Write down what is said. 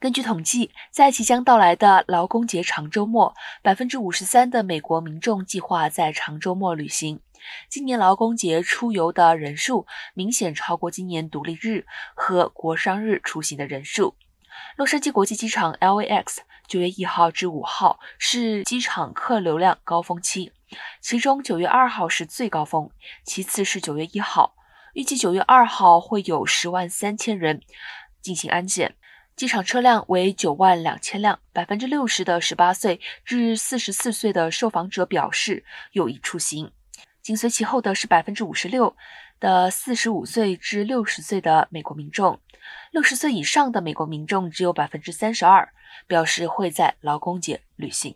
根据统计，在即将到来的劳工节长周末，百分之五十三的美国民众计划在长周末旅行。今年劳工节出游的人数明显超过今年独立日和国商日出行的人数。洛杉矶国际机场 （LAX） 九月一号至五号是机场客流量高峰期，其中九月二号是最高峰，其次是九月一号。预计九月二号会有十万三千人进行安检。机场车辆为九万两千辆，百分之六十的十八岁至四十四岁的受访者表示有意出行。紧随其后的是百分之五十六的四十五岁至六十岁的美国民众，六十岁以上的美国民众只有百分之三十二表示会在劳工节旅行。